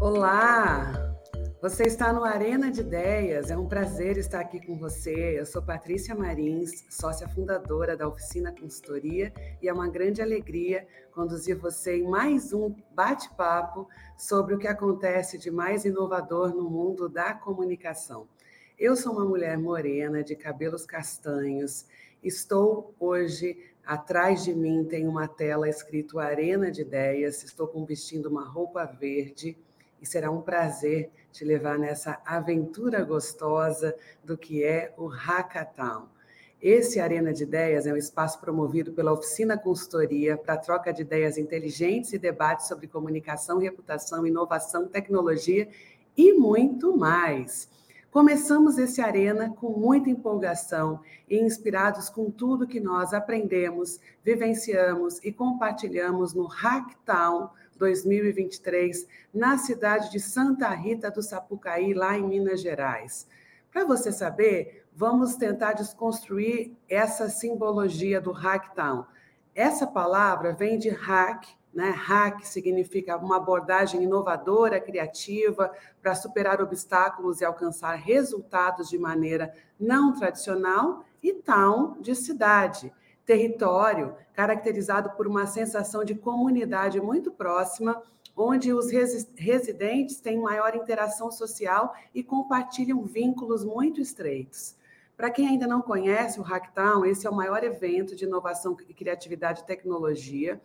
Olá! Você está no Arena de Ideias, é um prazer estar aqui com você. Eu sou Patrícia Marins, sócia fundadora da Oficina Consultoria, e é uma grande alegria conduzir você em mais um bate-papo sobre o que acontece de mais inovador no mundo da comunicação. Eu sou uma mulher morena, de cabelos castanhos, estou hoje Atrás de mim tem uma tela escrito Arena de Ideias. Estou vestindo uma roupa verde e será um prazer te levar nessa aventura gostosa do que é o Hackathon. Esse Arena de Ideias é um espaço promovido pela Oficina Consultoria para troca de ideias inteligentes e debates sobre comunicação, reputação, inovação, tecnologia e muito mais. Começamos esse Arena com muita empolgação e inspirados com tudo que nós aprendemos, vivenciamos e compartilhamos no Hacktown 2023, na cidade de Santa Rita do Sapucaí, lá em Minas Gerais. Para você saber, vamos tentar desconstruir essa simbologia do Hacktown. Essa palavra vem de hack, né? Hack significa uma abordagem inovadora, criativa, para superar obstáculos e alcançar resultados de maneira não tradicional, e town de cidade território caracterizado por uma sensação de comunidade muito próxima, onde os residentes têm maior interação social e compartilham vínculos muito estreitos. Para quem ainda não conhece o Hacktown, esse é o maior evento de inovação, criatividade e tecnologia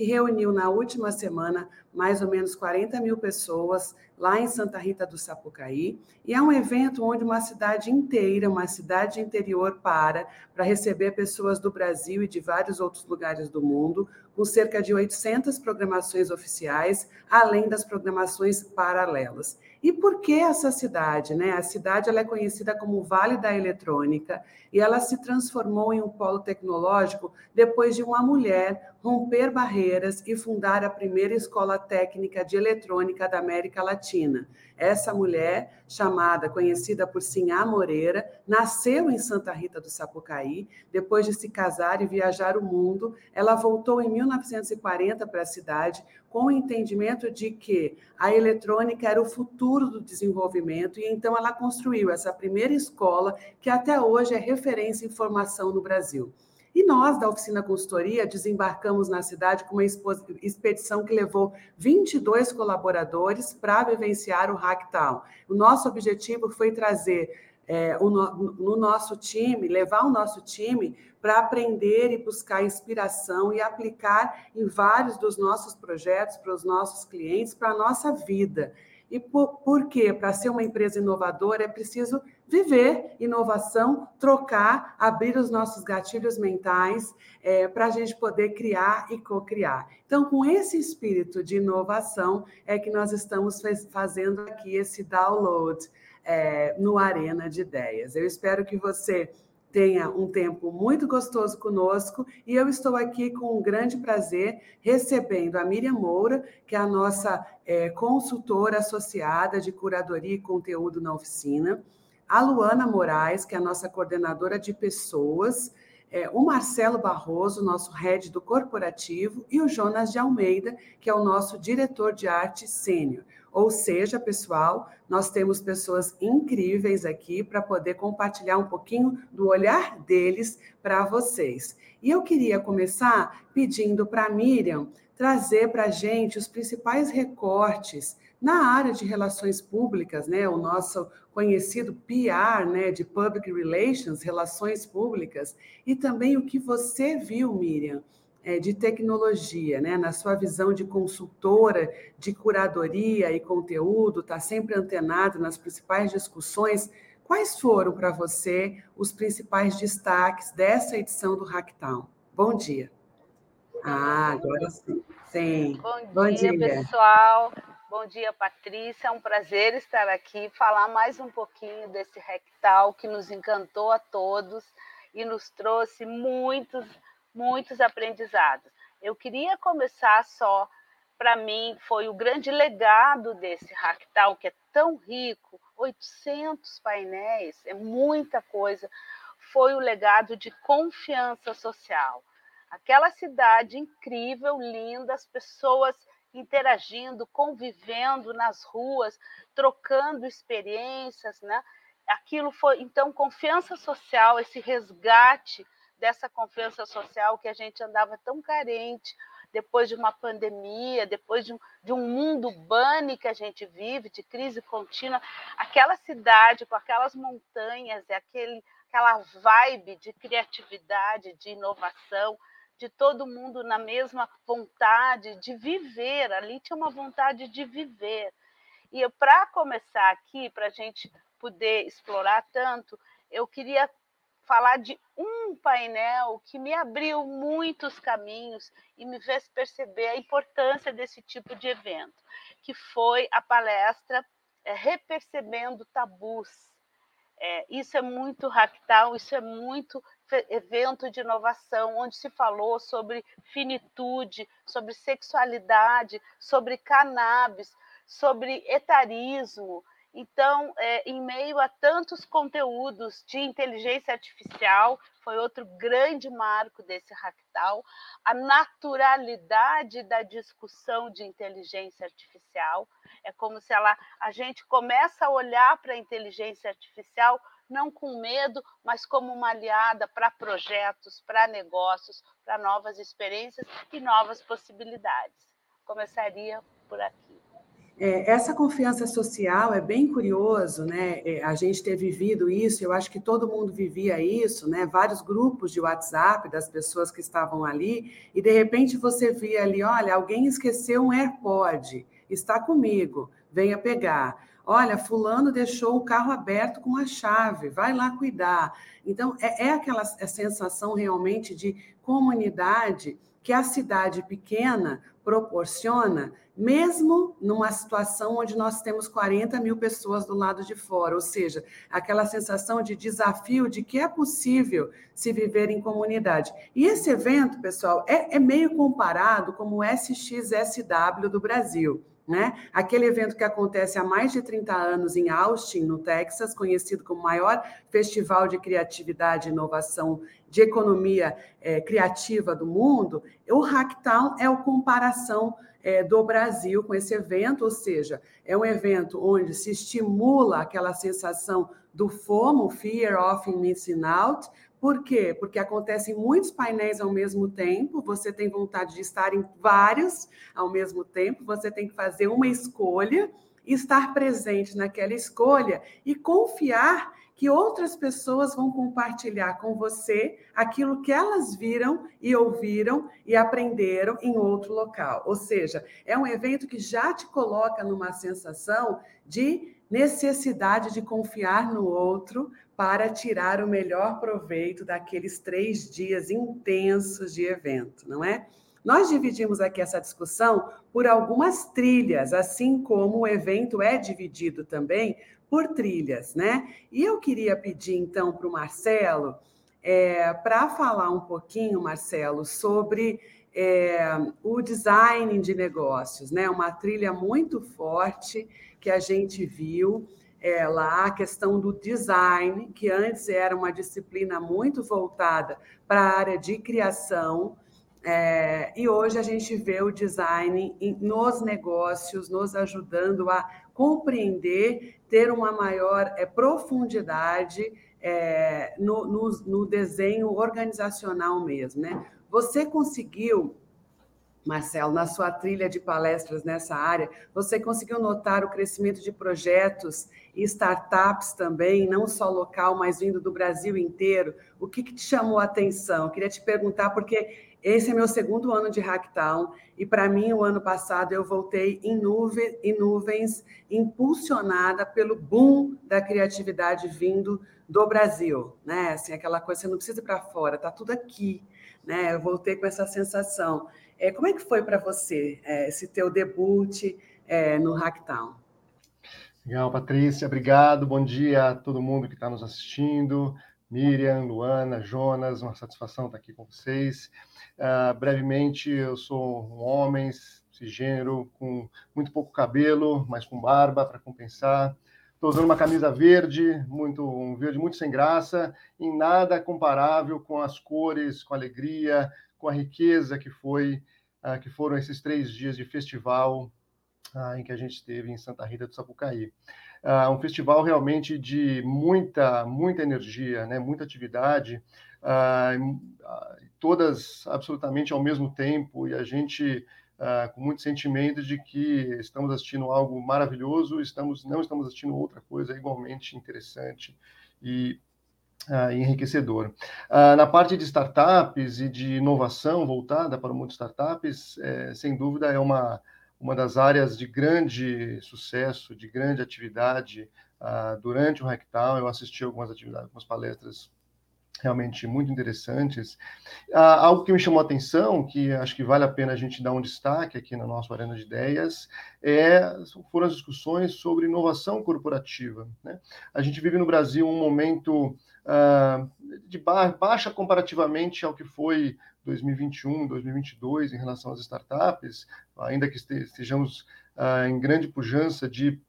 que reuniu na última semana mais ou menos 40 mil pessoas lá em Santa Rita do Sapucaí. E é um evento onde uma cidade inteira, uma cidade interior, para para receber pessoas do Brasil e de vários outros lugares do mundo, com cerca de 800 programações oficiais, além das programações paralelas. E por que essa cidade? Né? A cidade ela é conhecida como Vale da Eletrônica e ela se transformou em um polo tecnológico depois de uma mulher romper barreiras e fundar a primeira escola técnica de eletrônica da América Latina. Essa mulher, chamada, conhecida por Sinhá Moreira, nasceu em Santa Rita do Sapucaí. Depois de se casar e viajar o mundo, ela voltou em 1940 para a cidade com o entendimento de que a eletrônica era o futuro do desenvolvimento e então ela construiu essa primeira escola que até hoje é referência em formação no Brasil. E nós, da Oficina Consultoria, desembarcamos na cidade com uma expedição que levou 22 colaboradores para vivenciar o Hacktown. O nosso objetivo foi trazer é, o no, no nosso time, levar o nosso time para aprender e buscar inspiração e aplicar em vários dos nossos projetos para os nossos clientes, para a nossa vida. E por, por quê? Para ser uma empresa inovadora é preciso viver inovação, trocar, abrir os nossos gatilhos mentais é, para a gente poder criar e co-criar. Então, com esse espírito de inovação, é que nós estamos fazendo aqui esse download é, no Arena de Ideias. Eu espero que você tenha um tempo muito gostoso conosco e eu estou aqui com um grande prazer recebendo a Miriam Moura, que é a nossa é, consultora associada de curadoria e conteúdo na oficina a Luana Moraes, que é a nossa coordenadora de pessoas, é, o Marcelo Barroso, nosso head do corporativo, e o Jonas de Almeida, que é o nosso diretor de arte sênior. Ou seja, pessoal, nós temos pessoas incríveis aqui para poder compartilhar um pouquinho do olhar deles para vocês. E eu queria começar pedindo para a Miriam trazer para a gente os principais recortes na área de relações públicas, né, o nosso conhecido PR, né, de Public Relations, relações públicas, e também o que você viu, Miriam, é, de tecnologia, né, na sua visão de consultora de curadoria e conteúdo, está sempre antenado nas principais discussões. Quais foram para você os principais destaques dessa edição do Hacktown? Bom dia. Ah, agora sim. Sim. Bom, Bom dia, dia, pessoal. Bom dia, Patrícia. É um prazer estar aqui, falar mais um pouquinho desse rectal que nos encantou a todos e nos trouxe muitos, muitos aprendizados. Eu queria começar só, para mim, foi o grande legado desse Hacktal, que é tão rico 800 painéis, é muita coisa. Foi o legado de confiança social. Aquela cidade incrível, linda, as pessoas interagindo, convivendo nas ruas, trocando experiências, né? Aquilo foi então confiança social, esse resgate dessa confiança social que a gente andava tão carente depois de uma pandemia, depois de um, de um mundo bunny que a gente vive, de crise contínua, aquela cidade com aquelas montanhas e aquele, aquela vibe de criatividade, de inovação, de todo mundo na mesma vontade de viver, ali tinha uma vontade de viver. E para começar aqui, para a gente poder explorar tanto, eu queria falar de um painel que me abriu muitos caminhos e me fez perceber a importância desse tipo de evento, que foi a palestra é, Repercebendo Tabus. É, isso é muito ractal, isso é muito evento de inovação, onde se falou sobre finitude, sobre sexualidade, sobre cannabis, sobre etarismo, então, é, em meio a tantos conteúdos de inteligência artificial, foi outro grande marco desse Ractal, a naturalidade da discussão de inteligência artificial. É como se ela, a gente começa a olhar para a inteligência artificial não com medo, mas como uma aliada para projetos, para negócios, para novas experiências e novas possibilidades. Começaria por aqui. É, essa confiança social é bem curioso, né? É, a gente ter vivido isso, eu acho que todo mundo vivia isso, né? Vários grupos de WhatsApp das pessoas que estavam ali, e de repente você via ali: olha, alguém esqueceu um AirPod, está comigo, venha pegar. Olha, fulano deixou o carro aberto com a chave, vai lá cuidar. Então, é, é aquela é sensação realmente de comunidade que a cidade pequena proporciona, mesmo numa situação onde nós temos 40 mil pessoas do lado de fora, ou seja, aquela sensação de desafio de que é possível se viver em comunidade. E esse evento, pessoal, é, é meio comparado como o SXSW do Brasil. Né? Aquele evento que acontece há mais de 30 anos em Austin, no Texas, conhecido como o maior festival de criatividade e inovação de economia é, criativa do mundo, o Hacktown é a comparação é, do Brasil com esse evento, ou seja, é um evento onde se estimula aquela sensação do FOMO, Fear of Missing Out, por quê? Porque acontecem muitos painéis ao mesmo tempo, você tem vontade de estar em vários ao mesmo tempo, você tem que fazer uma escolha, estar presente naquela escolha e confiar que outras pessoas vão compartilhar com você aquilo que elas viram e ouviram e aprenderam em outro local. Ou seja, é um evento que já te coloca numa sensação de necessidade de confiar no outro para tirar o melhor proveito daqueles três dias intensos de evento, não é? Nós dividimos aqui essa discussão por algumas trilhas, assim como o evento é dividido também por trilhas, né? E eu queria pedir então para o Marcelo é, para falar um pouquinho, Marcelo, sobre é, o design de negócios, né? Uma trilha muito forte que a gente viu é, lá, a questão do design, que antes era uma disciplina muito voltada para a área de criação, é, e hoje a gente vê o design nos negócios, nos ajudando a compreender, ter uma maior é, profundidade é, no, no, no, desenho organizacional mesmo. Né? Você conseguiu, Marcelo, na sua trilha de palestras nessa área, você conseguiu notar o crescimento de projetos e startups também, não só local, mas vindo do Brasil inteiro? O que, que te chamou a atenção? Eu queria te perguntar, porque esse é meu segundo ano de Hacktown e para mim o ano passado eu voltei em, nuvem, em nuvens, impulsionada pelo boom da criatividade vindo do Brasil, né? Assim, aquela coisa, você não precisa ir para fora, tá tudo aqui, né? Eu voltei com essa sensação. É, como é que foi para você é, esse teu debut é, no Hacktown? Legal, Patrícia, obrigado. Bom dia a todo mundo que está nos assistindo. Miriam, Luana, Jonas, uma satisfação estar aqui com vocês. Uh, brevemente, eu sou um homem cisgênero com muito pouco cabelo, mas com barba para compensar. Estou usando uma camisa verde, muito um verde muito sem graça, em nada comparável com as cores, com a alegria, com a riqueza que foi uh, que foram esses três dias de festival uh, em que a gente esteve em Santa Rita do Sapucaí. Uh, um festival realmente de muita, muita energia, né, muita atividade, todas absolutamente ao mesmo tempo, e a gente Uh, com muito sentimento de que estamos assistindo algo maravilhoso, estamos não estamos assistindo outra coisa igualmente interessante e uh, enriquecedor. Uh, na parte de startups e de inovação voltada para o mundo de startups, é, sem dúvida é uma, uma das áreas de grande sucesso, de grande atividade durante o Hacktown. Eu assisti algumas atividades, algumas palestras realmente muito interessantes. Ah, algo que me chamou a atenção, que acho que vale a pena a gente dar um destaque aqui na nossa Arena de Ideias, é, foram as discussões sobre inovação corporativa. Né? A gente vive no Brasil um momento ah, de ba baixa comparativamente ao que foi 2021, 2022 em relação às startups, ainda que estejamos ah, em grande pujança de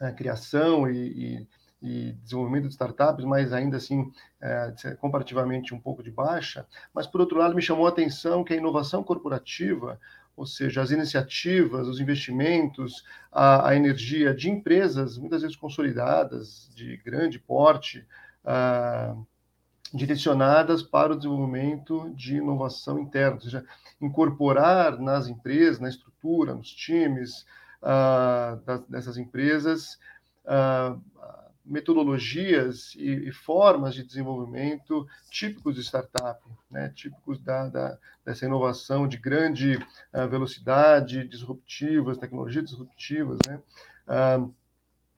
ah, criação e, e e desenvolvimento de startups, mas ainda assim é, comparativamente um pouco de baixa. Mas, por outro lado, me chamou a atenção que a inovação corporativa, ou seja, as iniciativas, os investimentos, a, a energia de empresas, muitas vezes consolidadas, de grande porte, uh, direcionadas para o desenvolvimento de inovação interna, ou seja, incorporar nas empresas, na estrutura, nos times das, dessas empresas, uh, metodologias e, e, formas de desenvolvimento típicos de startup, né, típicos da, da, dessa inovação de grande uh, velocidade, disruptivas, tecnologias disruptivas, né? Uh,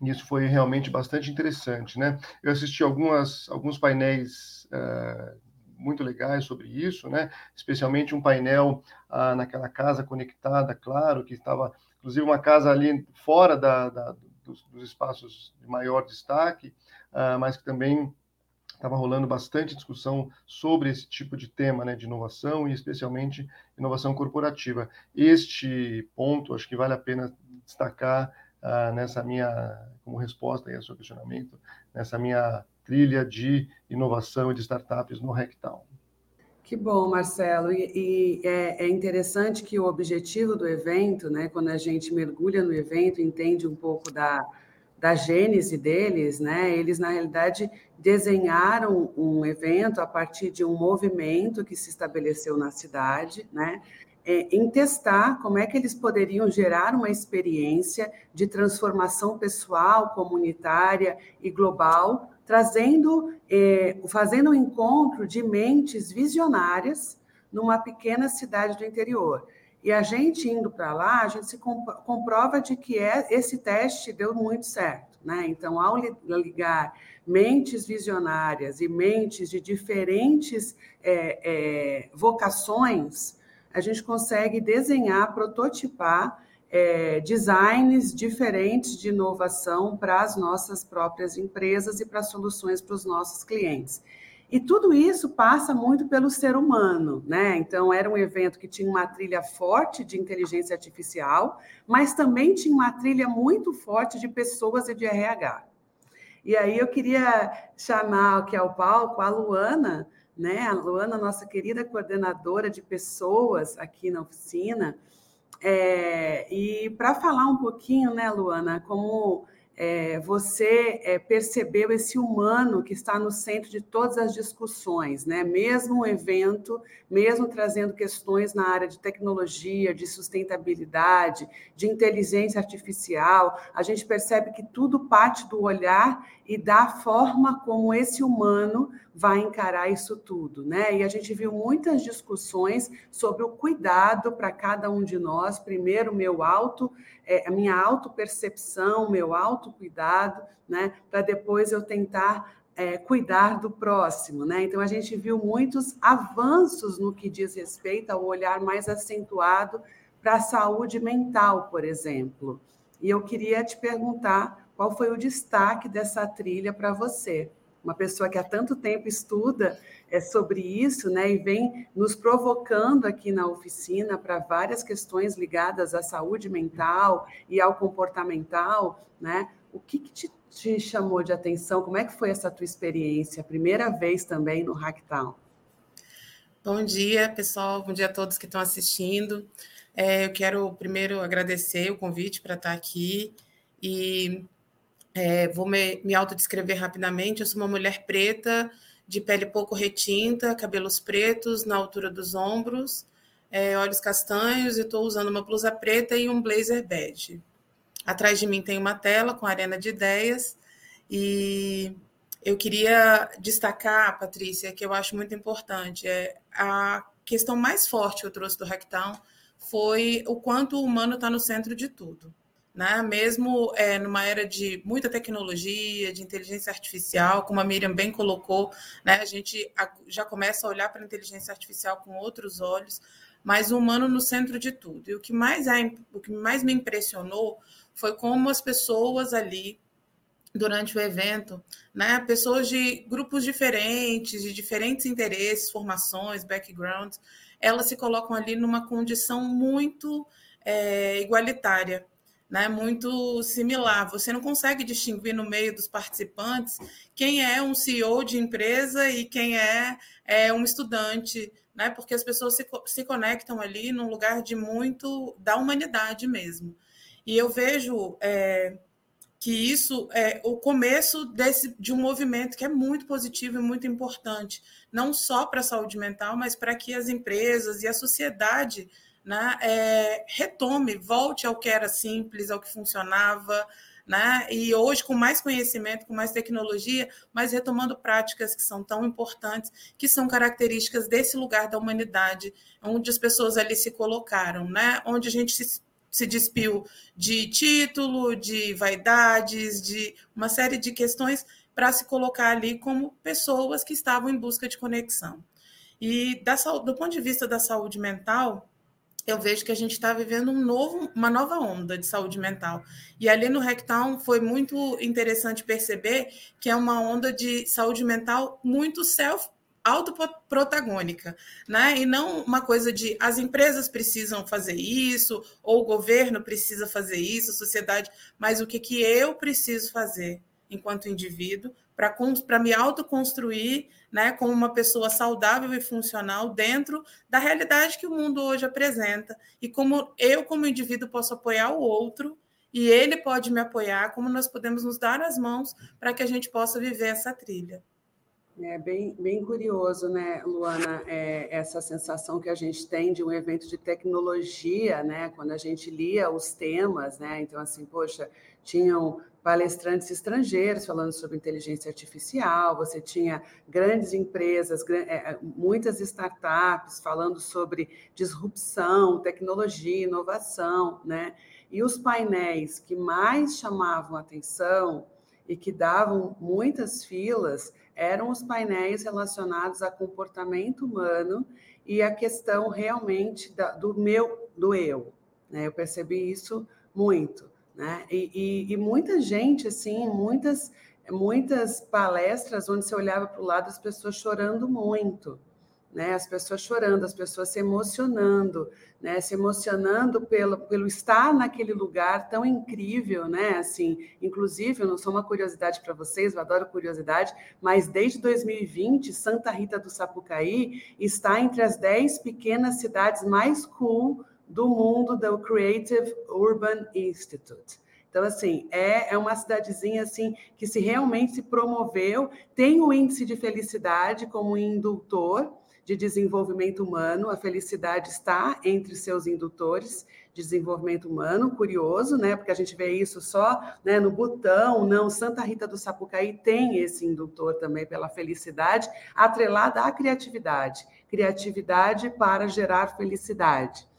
isso foi realmente bastante interessante, né? Eu assisti algumas, alguns painéis uh, muito legais sobre isso, né? Especialmente um painel naquela casa conectada, claro, que estava, inclusive, uma casa ali fora da, da dos, dos espaços de maior destaque, uh, mas que também estava rolando bastante discussão sobre esse tipo de tema né, de inovação e especialmente inovação corporativa. Este ponto acho que vale a pena destacar uh, nessa minha, como resposta ao seu questionamento, nessa minha trilha de inovação e de startups no Rectal. Que bom, Marcelo. E, e é, é, interessante que o objetivo do evento, né, quando a gente mergulha no evento, entende um pouco da, da gênese deles, né, eles, na realidade, desenharam um evento a partir de um movimento que se estabeleceu na cidade, né, é, em testar como é que eles poderiam gerar uma experiência de transformação pessoal, comunitária e global trazendo, é, fazendo um encontro de mentes visionárias numa pequena cidade do interior. E a gente indo para lá, a gente se comprova de que é, esse teste deu muito certo. Né? Então, ao ligar mentes visionárias e mentes de diferentes é, é, vocações, a gente consegue desenhar, prototipar é, designs diferentes de inovação para as nossas próprias empresas e para soluções para os nossos clientes. E tudo isso passa muito pelo ser humano, né? Então, era um evento que tinha uma trilha forte de inteligência artificial, mas também tinha uma trilha muito forte de pessoas e de RH. E aí eu queria chamar aqui ao palco a Luana, né? A Luana, nossa querida coordenadora de pessoas aqui na oficina, é, e para falar um pouquinho, né, Luana, como é, você é, percebeu esse humano que está no centro de todas as discussões, né? Mesmo o evento, mesmo trazendo questões na área de tecnologia, de sustentabilidade, de inteligência artificial, a gente percebe que tudo parte do olhar e da forma como esse humano vai encarar isso tudo, né? E a gente viu muitas discussões sobre o cuidado para cada um de nós. Primeiro, meu auto, é, a minha autopercepção, meu autocuidado, né? Para depois eu tentar é, cuidar do próximo, né? Então a gente viu muitos avanços no que diz respeito ao olhar mais acentuado para a saúde mental, por exemplo. E eu queria te perguntar qual foi o destaque dessa trilha para você uma pessoa que há tanto tempo estuda é, sobre isso, né, e vem nos provocando aqui na oficina para várias questões ligadas à saúde mental e ao comportamental, né? O que, que te, te, chamou de atenção? Como é que foi essa tua experiência? Primeira vez também no Hacktown? Bom dia, pessoal. Bom dia a todos que estão assistindo. É, eu quero primeiro agradecer o convite para estar aqui e é, vou me, me autodescrever rapidamente. Eu sou uma mulher preta, de pele pouco retinta, cabelos pretos na altura dos ombros, é, olhos castanhos e estou usando uma blusa preta e um blazer bege. Atrás de mim tem uma tela com arena de ideias e eu queria destacar, Patrícia, que eu acho muito importante, é a questão mais forte que eu trouxe do Hacktown foi o quanto o humano está no centro de tudo. Né? Mesmo é, numa era de muita tecnologia, de inteligência artificial, como a Miriam bem colocou, né? a gente já começa a olhar para a inteligência artificial com outros olhos, mas o humano no centro de tudo. E o que mais, é, o que mais me impressionou foi como as pessoas ali durante o evento, né? Pessoas de grupos diferentes, de diferentes interesses, formações, backgrounds, elas se colocam ali numa condição muito é, igualitária, né? Muito similar. Você não consegue distinguir no meio dos participantes quem é um CEO de empresa e quem é, é um estudante, né? Porque as pessoas se, se conectam ali num lugar de muito da humanidade mesmo. E eu vejo é, que isso é o começo desse, de um movimento que é muito positivo e muito importante, não só para a saúde mental, mas para que as empresas e a sociedade né, é, retome, volte ao que era simples, ao que funcionava, né? E hoje, com mais conhecimento, com mais tecnologia, mas retomando práticas que são tão importantes, que são características desse lugar da humanidade, onde as pessoas ali se colocaram, né? Onde a gente se se despiu de título, de vaidades, de uma série de questões para se colocar ali como pessoas que estavam em busca de conexão. E da, do ponto de vista da saúde mental, eu vejo que a gente está vivendo um novo, uma nova onda de saúde mental. E ali no Hacktown foi muito interessante perceber que é uma onda de saúde mental muito self autoprotagônica, né? E não uma coisa de as empresas precisam fazer isso, ou o governo precisa fazer isso, a sociedade, mas o que, que eu preciso fazer enquanto indivíduo para me autoconstruir né, como uma pessoa saudável e funcional dentro da realidade que o mundo hoje apresenta, e como eu, como indivíduo, posso apoiar o outro e ele pode me apoiar, como nós podemos nos dar as mãos para que a gente possa viver essa trilha. É bem, bem curioso, né, Luana, é, essa sensação que a gente tem de um evento de tecnologia, né, quando a gente lia os temas, né, então assim, poxa, tinham palestrantes estrangeiros falando sobre inteligência artificial, você tinha grandes empresas, é, é, muitas startups falando sobre disrupção, tecnologia, inovação, né, e os painéis que mais chamavam atenção e que davam muitas filas eram os painéis relacionados a comportamento humano e a questão realmente da, do meu, do eu. Né? Eu percebi isso muito. Né? E, e, e muita gente, assim, muitas, muitas palestras onde você olhava para o lado as pessoas chorando muito né? As pessoas chorando, as pessoas se emocionando, né? Se emocionando pelo, pelo estar naquele lugar tão incrível, né? Assim, inclusive, eu não sou uma curiosidade para vocês, eu adoro curiosidade, mas desde 2020, Santa Rita do Sapucaí está entre as 10 pequenas cidades mais cool do mundo do Creative Urban Institute. Então, assim, é, é uma cidadezinha assim que se realmente se promoveu, tem o índice de felicidade como indutor, de desenvolvimento humano, a felicidade está entre seus indutores de desenvolvimento humano, curioso, né? Porque a gente vê isso só né, no Butão, não, Santa Rita do Sapucaí tem esse indutor também pela felicidade, atrelada à criatividade, criatividade para gerar felicidade.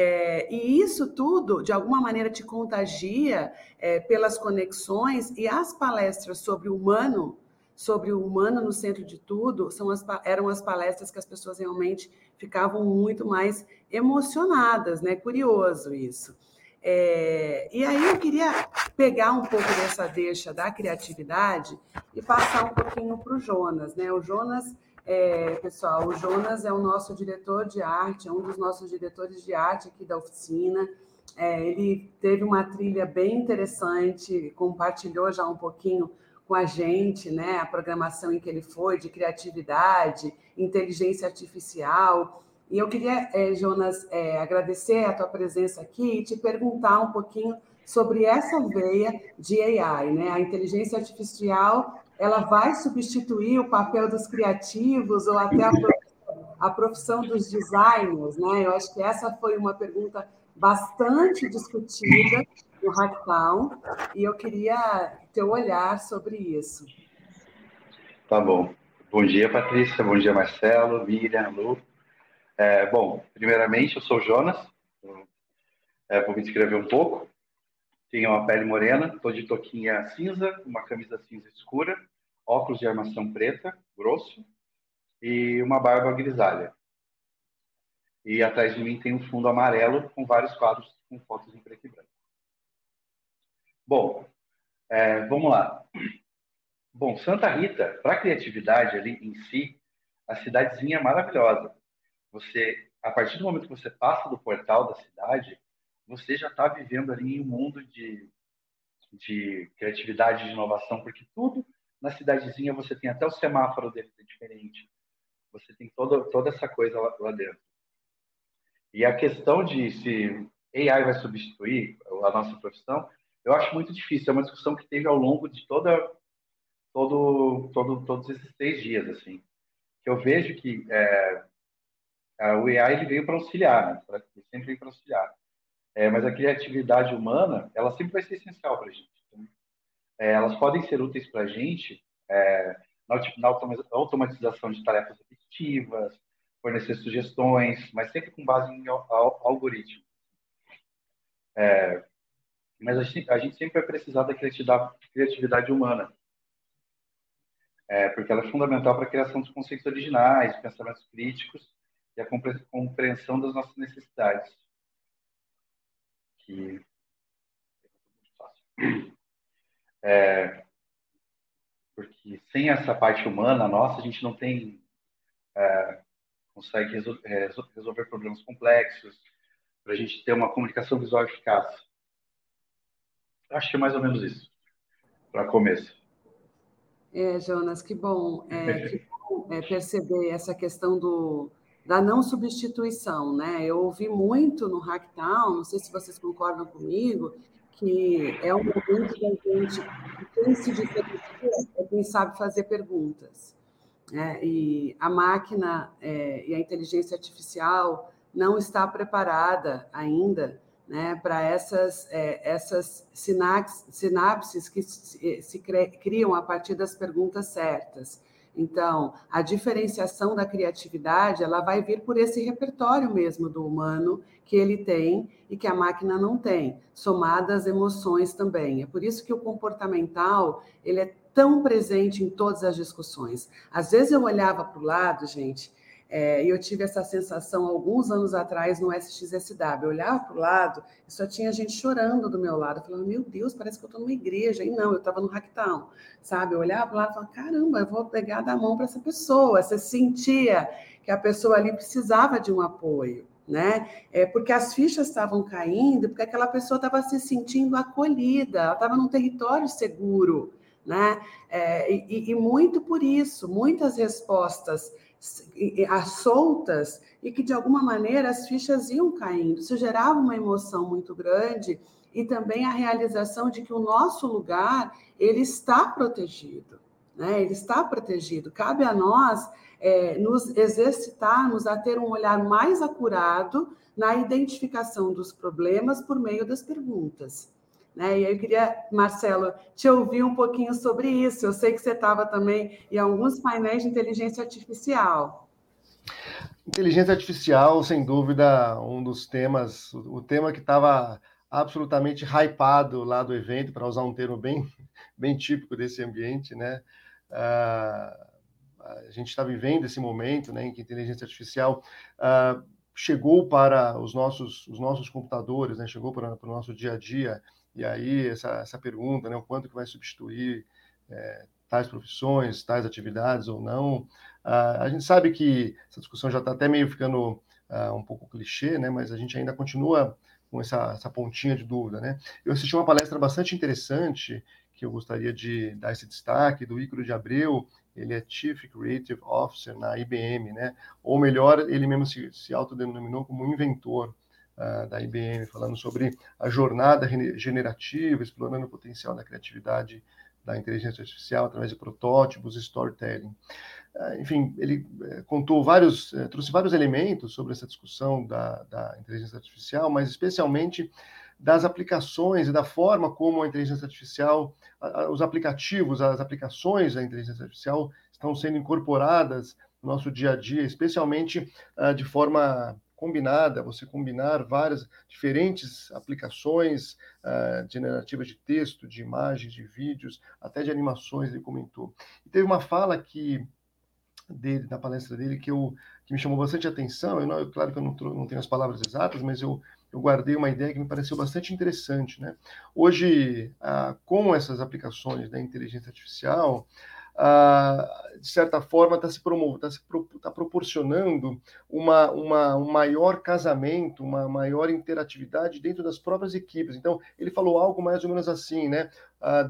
É, e isso tudo, de alguma maneira, te contagia é, pelas conexões e as palestras sobre o humano sobre o humano no centro de tudo são as, eram as palestras que as pessoas realmente ficavam muito mais emocionadas, né? Curioso isso. É, e aí eu queria pegar um pouco dessa deixa da criatividade e passar um pouquinho para o Jonas, né? O Jonas, é, pessoal, o Jonas é o nosso diretor de arte, é um dos nossos diretores de arte aqui da oficina. É, ele teve uma trilha bem interessante, compartilhou já um pouquinho com a gente, né? A programação em que ele foi, de criatividade, inteligência artificial. E eu queria, é, Jonas, é, agradecer a tua presença aqui e te perguntar um pouquinho sobre essa veia de AI, né? A inteligência artificial, ela vai substituir o papel dos criativos ou até a profissão, a profissão dos designers, né? Eu acho que essa foi uma pergunta bastante discutida no Hacktown e eu queria teu olhar sobre isso. Tá bom. Bom dia, Patrícia. Bom dia, Marcelo, Miriam, Lu. É, bom, primeiramente, eu sou o Jonas. É, vou me descrever um pouco. Tenho uma pele morena, estou de toquinha cinza, uma camisa cinza escura, óculos de armação preta, grosso, e uma barba grisalha. E atrás de mim tem um fundo amarelo com vários quadros com fotos em preto e branco. Bom, é, vamos lá. Bom, Santa Rita, para a criatividade ali em si, a cidadezinha é maravilhosa. Você, a partir do momento que você passa do portal da cidade, você já está vivendo ali um mundo de, de criatividade, de inovação, porque tudo na cidadezinha você tem até o semáforo dele ser diferente. Você tem toda, toda essa coisa lá, lá dentro. E a questão de se AI vai substituir a nossa profissão, eu acho muito difícil. É uma discussão que teve ao longo de toda, todo, todo, todos esses três dias, assim. Eu vejo que é, o AI ele veio para auxiliar, né? Ele sempre veio para auxiliar. É, mas a criatividade humana, ela sempre vai ser essencial para a gente. Então, é, elas podem ser úteis para a gente é, na, na automatização de tarefas repetitivas, fornecer sugestões, mas sempre com base em algoritmo. É, mas a gente, a gente, sempre vai precisar da criatividade, criatividade humana, é, porque ela é fundamental para a criação dos conceitos originais, pensamentos críticos e a compreensão das nossas necessidades que é, porque sem essa parte humana nossa a gente não tem é, consegue resol é, resolver problemas complexos para a gente ter uma comunicação visual eficaz. Acho que é mais ou menos isso para começo. É Jonas que bom, é, que bom é, perceber essa questão do da não substituição, né? Eu ouvi muito no Hacktown, não sei se vocês concordam comigo, que é um momento da gente, quem se diferencia é quem sabe fazer perguntas. Né? E a máquina é, e a inteligência artificial não está preparada ainda né, para essas, é, essas sinapses, sinapses que se, se criam a partir das perguntas certas. Então, a diferenciação da criatividade, ela vai vir por esse repertório mesmo do humano que ele tem e que a máquina não tem, somadas emoções também. É por isso que o comportamental, ele é tão presente em todas as discussões. Às vezes eu olhava para o lado, gente, é, e eu tive essa sensação alguns anos atrás no SXSW. Eu olhava para o lado e só tinha gente chorando do meu lado. Eu falava, meu Deus, parece que eu estou numa igreja. E não, eu estava no Hacktown, sabe? Eu olhava para o lado e falava, caramba, eu vou pegar da mão para essa pessoa. Você sentia que a pessoa ali precisava de um apoio. Né? É porque as fichas estavam caindo, porque aquela pessoa estava se sentindo acolhida, ela estava num território seguro, né? É, e, e muito por isso, muitas respostas as soltas e que de alguma maneira as fichas iam caindo. Isso gerava uma emoção muito grande e também a realização de que o nosso lugar ele está protegido, né? Ele está protegido. Cabe a nós é, nos exercitarmos a ter um olhar mais acurado na identificação dos problemas por meio das perguntas. Né? E eu queria, Marcelo, te ouvir um pouquinho sobre isso. Eu sei que você estava também em alguns painéis de inteligência artificial. Inteligência artificial, sem dúvida, um dos temas, o tema que estava absolutamente hypado lá do evento, para usar um termo bem, bem típico desse ambiente, né? Uh, a gente está vivendo esse momento, né, em que a inteligência artificial uh, chegou para os nossos, os nossos computadores, né, chegou para, para o nosso dia a dia, e aí, essa, essa pergunta, né, o quanto que vai substituir é, tais profissões, tais atividades ou não, a gente sabe que essa discussão já está até meio ficando uh, um pouco clichê, né, mas a gente ainda continua com essa, essa pontinha de dúvida, né? Eu assisti uma palestra bastante interessante que eu gostaria de dar esse destaque do Ícaro de Abreu, ele é Chief Creative Officer na IBM, né? Ou melhor, ele mesmo se, se autodenominou como inventor da IBM, falando sobre a jornada generativa, explorando o potencial da criatividade da inteligência artificial através de protótipos storytelling. Uh, enfim, ele uh, contou vários, eh, trouxe vários elementos sobre essa discussão da, da inteligência artificial, mas especialmente das aplicações e da forma como a inteligência artificial, os aplicativos, as aplicações da inteligência artificial estão sendo incorporadas no nosso dia a dia, especialmente uh, de forma combinada, você combinar várias diferentes aplicações uh, generativas de texto, de imagens, de vídeos, até de animações, ele comentou. E teve uma fala que dele, na palestra dele, que, eu, que me chamou bastante atenção. Eu não, claro que eu não, não tenho as palavras exatas, mas eu eu guardei uma ideia que me pareceu bastante interessante. Né? Hoje, ah, com essas aplicações da inteligência artificial, ah, de certa forma, está se, tá se pro, tá proporcionando uma, uma, um maior casamento, uma maior interatividade dentro das próprias equipes. Então, ele falou algo mais ou menos assim, né? Ah,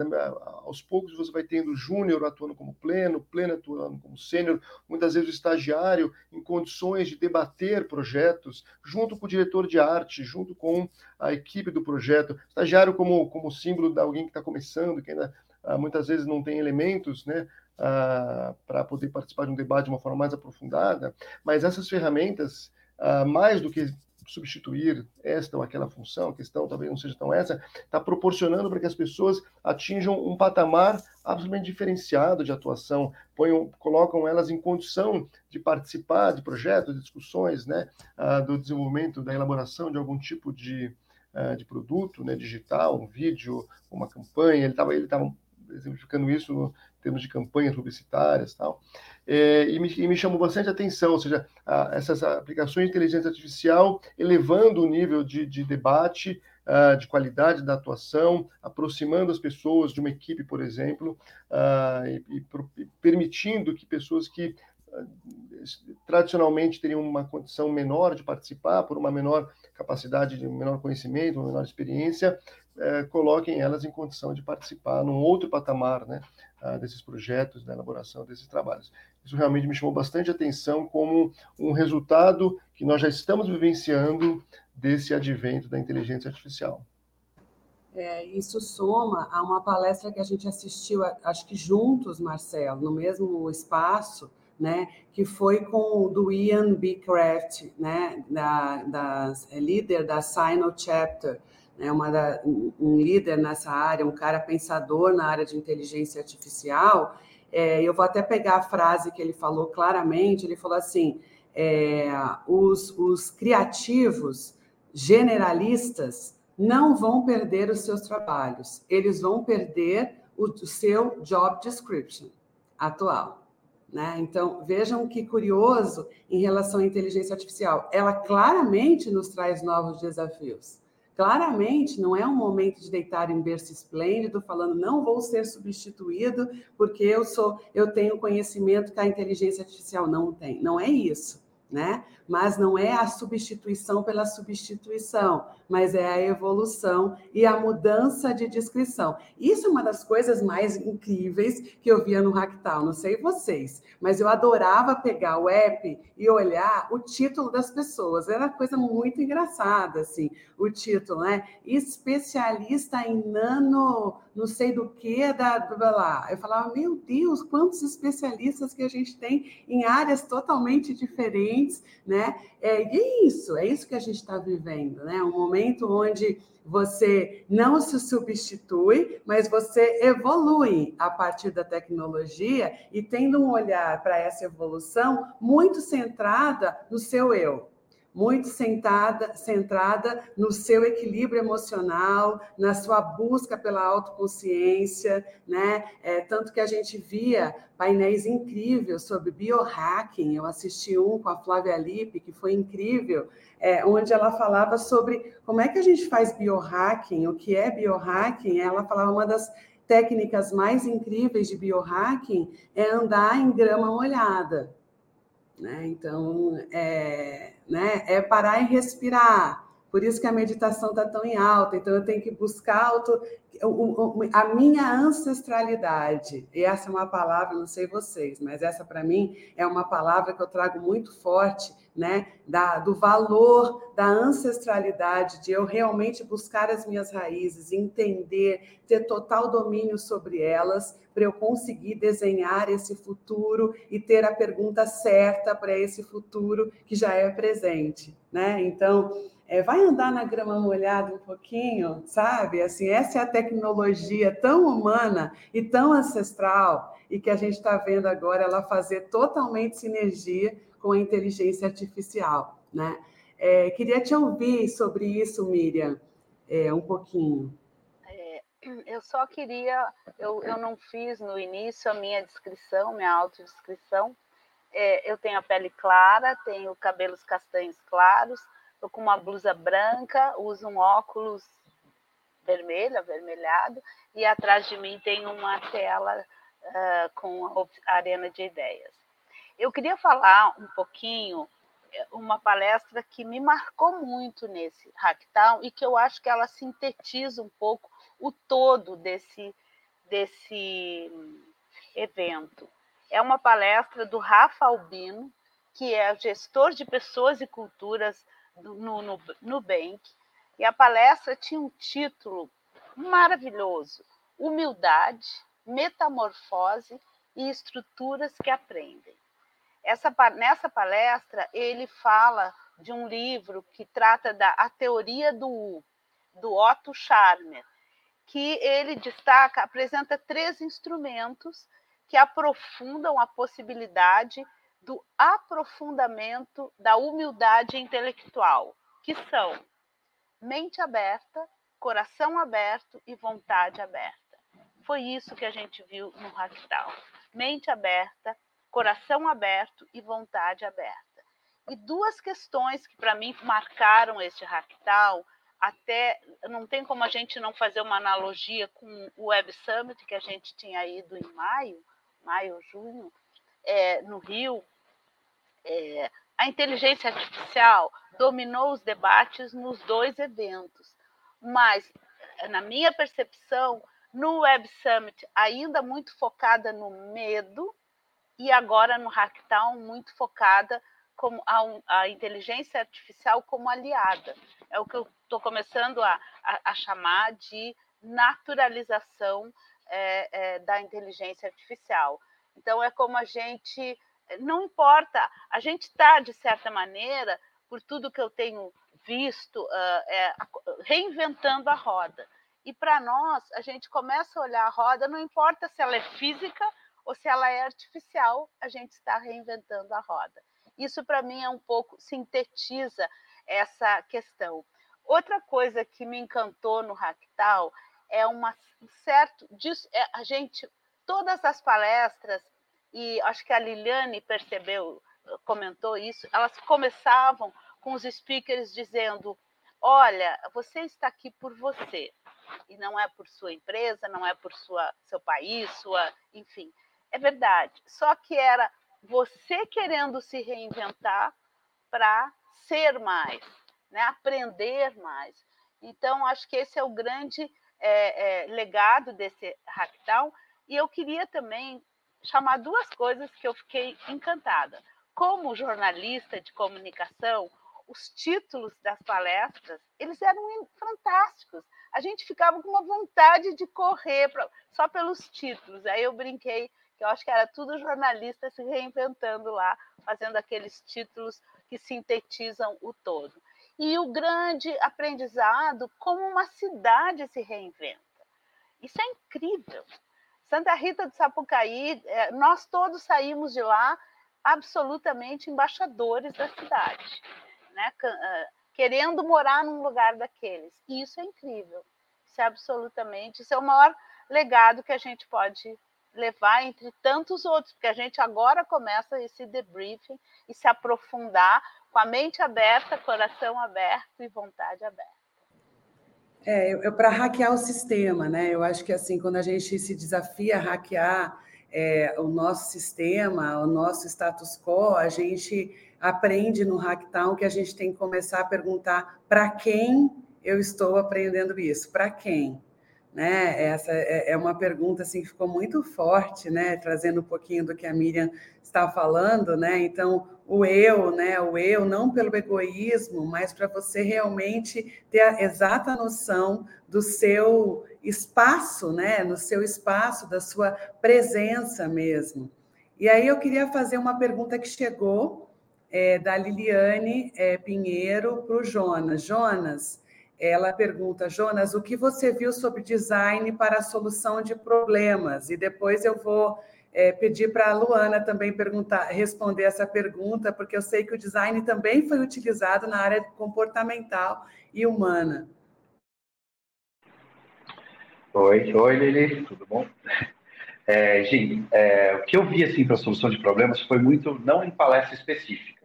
aos poucos você vai tendo júnior atuando como pleno, pleno atuando como sênior, muitas vezes o estagiário em condições de debater projetos junto com o diretor de arte, junto com a equipe do projeto, estagiário como, como símbolo de alguém que está começando, que ainda muitas vezes não tem elementos né, ah, para poder participar de um debate de uma forma mais aprofundada, mas essas ferramentas, ah, mais do que substituir esta ou aquela função, a questão talvez não seja tão essa, está proporcionando para que as pessoas atinjam um patamar absolutamente diferenciado de atuação, ponham, colocam elas em condição de participar de projetos, de discussões, né, do desenvolvimento, da elaboração de algum tipo de, de produto né, digital, um vídeo, uma campanha, ele estava ele tava exemplificando isso em termos de campanhas publicitárias tal. É, e, me, e me chamou bastante atenção, ou seja, a, essas aplicações de inteligência artificial elevando o nível de, de debate, uh, de qualidade da atuação, aproximando as pessoas de uma equipe, por exemplo, uh, e, e, e, permitindo que pessoas que uh, tradicionalmente teriam uma condição menor de participar, por uma menor capacidade de menor conhecimento, uma menor experiência, é, coloquem elas em condição de participar num outro patamar né, uh, desses projetos, da elaboração desses trabalhos. Isso realmente me chamou bastante atenção como um resultado que nós já estamos vivenciando desse advento da inteligência artificial. É, isso soma a uma palestra que a gente assistiu, acho que juntos, Marcelo, no mesmo espaço, né, que foi com o do Ian B. Craft, né, da, da é líder da Sino Chapter, né, uma um líder nessa área, um cara pensador na área de inteligência artificial. É, eu vou até pegar a frase que ele falou claramente. Ele falou assim: é, os, os criativos generalistas não vão perder os seus trabalhos, eles vão perder o, o seu job description atual. Né? Então, vejam que curioso em relação à inteligência artificial. Ela claramente nos traz novos desafios. Claramente, não é um momento de deitar em berço esplêndido, falando não vou ser substituído porque eu sou, eu tenho conhecimento que a inteligência artificial não tem. Não é isso né? Mas não é a substituição pela substituição, mas é a evolução e a mudança de descrição. Isso é uma das coisas mais incríveis que eu via no Ractal, não sei vocês, mas eu adorava pegar o app e olhar o título das pessoas. Era coisa muito engraçada, assim, o título, né? Especialista em nano, não sei do que, da, lá. Eu falava, meu Deus, quantos especialistas que a gente tem em áreas totalmente diferentes diferentes, né? É, é isso, é isso que a gente está vivendo, né? Um momento onde você não se substitui, mas você evolui a partir da tecnologia e tendo um olhar para essa evolução muito centrada no seu eu, muito sentada, centrada no seu equilíbrio emocional, na sua busca pela autoconsciência, né? É, tanto que a gente via painéis incríveis sobre biohacking. Eu assisti um com a Flávia Lippe, que foi incrível, é, onde ela falava sobre como é que a gente faz biohacking, o que é biohacking. Ela falava uma das técnicas mais incríveis de biohacking é andar em grama molhada. Né? Então, é, né, é parar e respirar, Por isso que a meditação está tão em alta. Então, eu tenho que buscar auto, a minha ancestralidade. E essa é uma palavra, não sei vocês, mas essa para mim é uma palavra que eu trago muito forte, né? Da, do valor da ancestralidade, de eu realmente buscar as minhas raízes, entender, ter total domínio sobre elas, para eu conseguir desenhar esse futuro e ter a pergunta certa para esse futuro que já é presente, né? Então é, vai andar na grama molhada um pouquinho, sabe? Assim, essa é a tecnologia tão humana e tão ancestral e que a gente está vendo agora ela fazer totalmente sinergia com a inteligência artificial, né? É, queria te ouvir sobre isso, Miriam, é, um pouquinho. É, eu só queria, eu, eu não fiz no início a minha descrição, minha autodescrição. É, eu tenho a pele clara, tenho cabelos castanhos claros, Estou com uma blusa branca, uso um óculos vermelho, avermelhado, e atrás de mim tem uma tela uh, com a Arena de Ideias. Eu queria falar um pouquinho, eh, uma palestra que me marcou muito nesse Hacktown e que eu acho que ela sintetiza um pouco o todo desse, desse evento. É uma palestra do Rafa Albino, que é gestor de pessoas e culturas no, no Nubank, e a palestra tinha um título maravilhoso: Humildade, Metamorfose e Estruturas que Aprendem. Essa, nessa palestra, ele fala de um livro que trata da a teoria do U, do Otto Scharmer, que ele destaca, apresenta três instrumentos que aprofundam a possibilidade do aprofundamento da humildade intelectual, que são mente aberta, coração aberto e vontade aberta. Foi isso que a gente viu no Ractal. Mente aberta, coração aberto e vontade aberta. E duas questões que para mim marcaram este Ractal, até não tem como a gente não fazer uma analogia com o Web Summit que a gente tinha ido em maio, maio, junho, é, no Rio, é, a inteligência artificial dominou os debates nos dois eventos, mas, na minha percepção, no Web Summit, ainda muito focada no medo, e agora no Hacktown, muito focada como a, a inteligência artificial como aliada. É o que eu estou começando a, a, a, chamar de naturalização é, é, da inteligência artificial. Então, é como a gente não importa, a gente está, de certa maneira, por tudo que eu tenho visto, uh, é, reinventando a roda. E para nós, a gente começa a olhar a roda, não importa se ela é física ou se ela é artificial, a gente está reinventando a roda. Isso, para mim, é um pouco, sintetiza essa questão. Outra coisa que me encantou no Ractal é uma certo. É, a gente, todas as palestras e acho que a Liliane percebeu, comentou isso, elas começavam com os speakers dizendo: olha, você está aqui por você, e não é por sua empresa, não é por sua, seu país, sua, enfim. É verdade. Só que era você querendo se reinventar para ser mais, né? aprender mais. Então, acho que esse é o grande é, é, legado desse Hackdown. E eu queria também chamar duas coisas que eu fiquei encantada. Como jornalista de comunicação, os títulos das palestras, eles eram fantásticos. A gente ficava com uma vontade de correr pra, só pelos títulos. Aí eu brinquei que eu acho que era tudo jornalista se reinventando lá, fazendo aqueles títulos que sintetizam o todo. E o grande aprendizado, como uma cidade se reinventa. Isso é incrível. Santa Rita do Sapucaí, é, nós todos saímos de lá absolutamente embaixadores da cidade, né? Ah, querendo morar num lugar daqueles. E isso é incrível. Isso é absolutamente, isso é o maior legado que a gente pode levar entre tantos outros, porque a gente agora começa esse debriefing e se aprofundar com a mente aberta, coração aberto e vontade aberta. É, para hackear o sistema, né? Eu acho que assim, quando a gente se desafia a hackear é, o nosso sistema, o nosso status quo, a gente aprende no Hacktown que a gente tem que começar a perguntar para quem eu estou aprendendo isso, para quem? Né? Essa é, é uma pergunta assim que ficou muito forte, né? Trazendo um pouquinho do que a Miriam está falando, né? Então, o eu, né? O eu não pelo egoísmo, mas para você realmente ter a exata noção do seu espaço, né? No seu espaço, da sua presença mesmo. E aí eu queria fazer uma pergunta que chegou é, da Liliane é, Pinheiro para o Jonas. Jonas, ela pergunta, Jonas, o que você viu sobre design para a solução de problemas? E depois eu vou é, pedir para a Luana também perguntar, responder essa pergunta, porque eu sei que o design também foi utilizado na área comportamental e humana. Oi, oi Lili, tudo bom? É, é, o que eu vi assim para solução de problemas foi muito, não em palestra específica,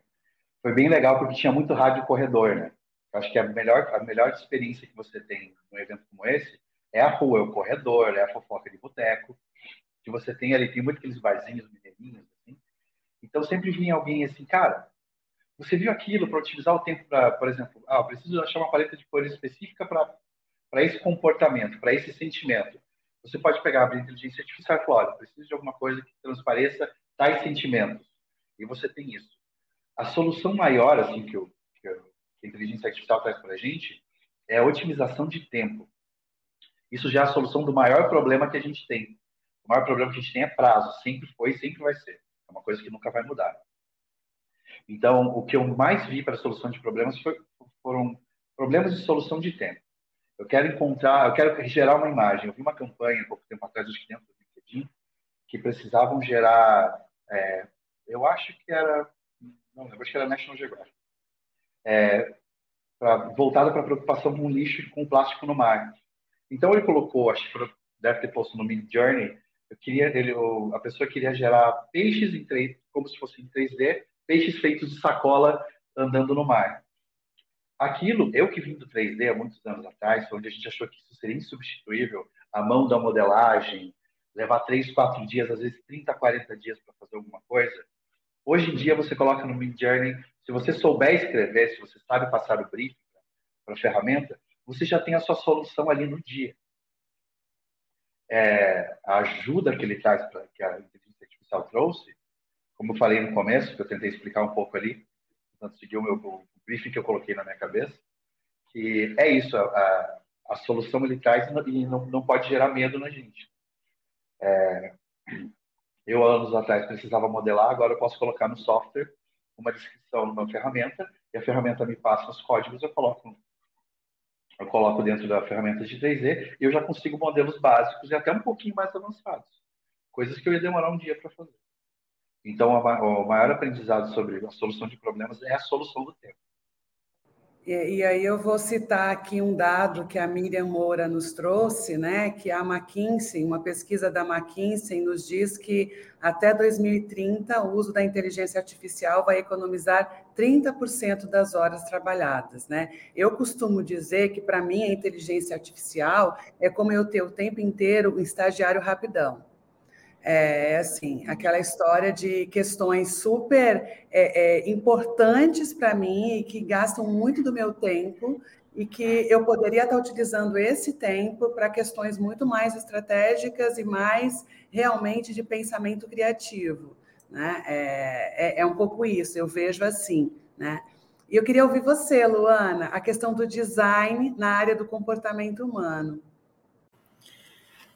foi bem legal porque tinha muito rádio corredor, né? Eu acho que a melhor, a melhor experiência que você tem num evento como esse é a rua, é o corredor, é a fofoca de boteco, que você tem ali, tem muito aqueles barzinhos mineirinhos, assim. Então sempre vinha alguém assim, cara, você viu aquilo para utilizar o tempo para, por exemplo, ah, preciso achar uma paleta de cores específica para para esse comportamento, para esse sentimento. Você pode pegar a inteligência artificial e falar, olha, preciso de alguma coisa que transpareça tais sentimentos. E você tem isso. A solução maior, assim, que, eu, que, a inteligência artificial traz para a gente é a otimização de tempo. Isso já é a solução do maior problema que a gente tem. O maior problema que a gente tem é prazo. Sempre foi e sempre vai ser. É uma coisa que nunca vai mudar. Então, o que eu mais vi para a solução de problemas foi, foram problemas de solução de tempo. Eu quero encontrar, eu quero gerar uma imagem. Eu vi uma campanha pouco tempo atrás, acho que dentro do LinkedIn, que precisavam gerar, é, eu acho que era, não lembro, acho que era National Geographic, é, pra, voltada para a preocupação com lixo e com plástico no mar. Então ele colocou, acho que deve ter posto no Mid Journey, eu queria, ele, a pessoa queria gerar peixes em 3, como se fosse em 3D, peixes feitos de sacola andando no mar. Aquilo, eu que vim do 3D há muitos anos atrás, onde a gente achou que isso seria insubstituível, a mão da modelagem, levar 3, 4 dias, às vezes 30, 40 dias para fazer alguma coisa. Hoje em dia, você coloca no Mid Journey, se você souber escrever, se você sabe passar o briefing para a ferramenta, você já tem a sua solução ali no dia. É, a ajuda que ele traz, pra, que a inteligência artificial trouxe, como eu falei no começo, que eu tentei explicar um pouco ali, portanto, seguiu o meu o briefing que eu coloquei na minha cabeça, que é isso, a, a solução ele traz e não, não pode gerar medo na gente. É, eu, anos atrás, precisava modelar, agora eu posso colocar no software uma descrição numa ferramenta, e a ferramenta me passa os códigos, eu coloco, eu coloco dentro da ferramenta de 3D, e eu já consigo modelos básicos e até um pouquinho mais avançados. Coisas que eu ia demorar um dia para fazer. Então, o maior aprendizado sobre a solução de problemas é a solução do tempo. E, e, aí eu vou citar aqui um dado que a Miriam Moura nos trouxe, né, que a McKinsey, uma pesquisa da McKinsey nos diz que até 2030 o uso da inteligência artificial vai economizar 30% das horas trabalhadas, né? Eu costumo dizer que para mim a inteligência artificial é como eu ter o tempo inteiro um estagiário rapidão. É assim, aquela história de questões super é, é, importantes para mim e que gastam muito do meu tempo e que eu poderia estar utilizando esse tempo para questões muito mais estratégicas e mais realmente de pensamento criativo. Né? É, é, é um pouco isso, eu vejo assim. Né? E eu queria ouvir você, Luana, a questão do design na área do comportamento humano.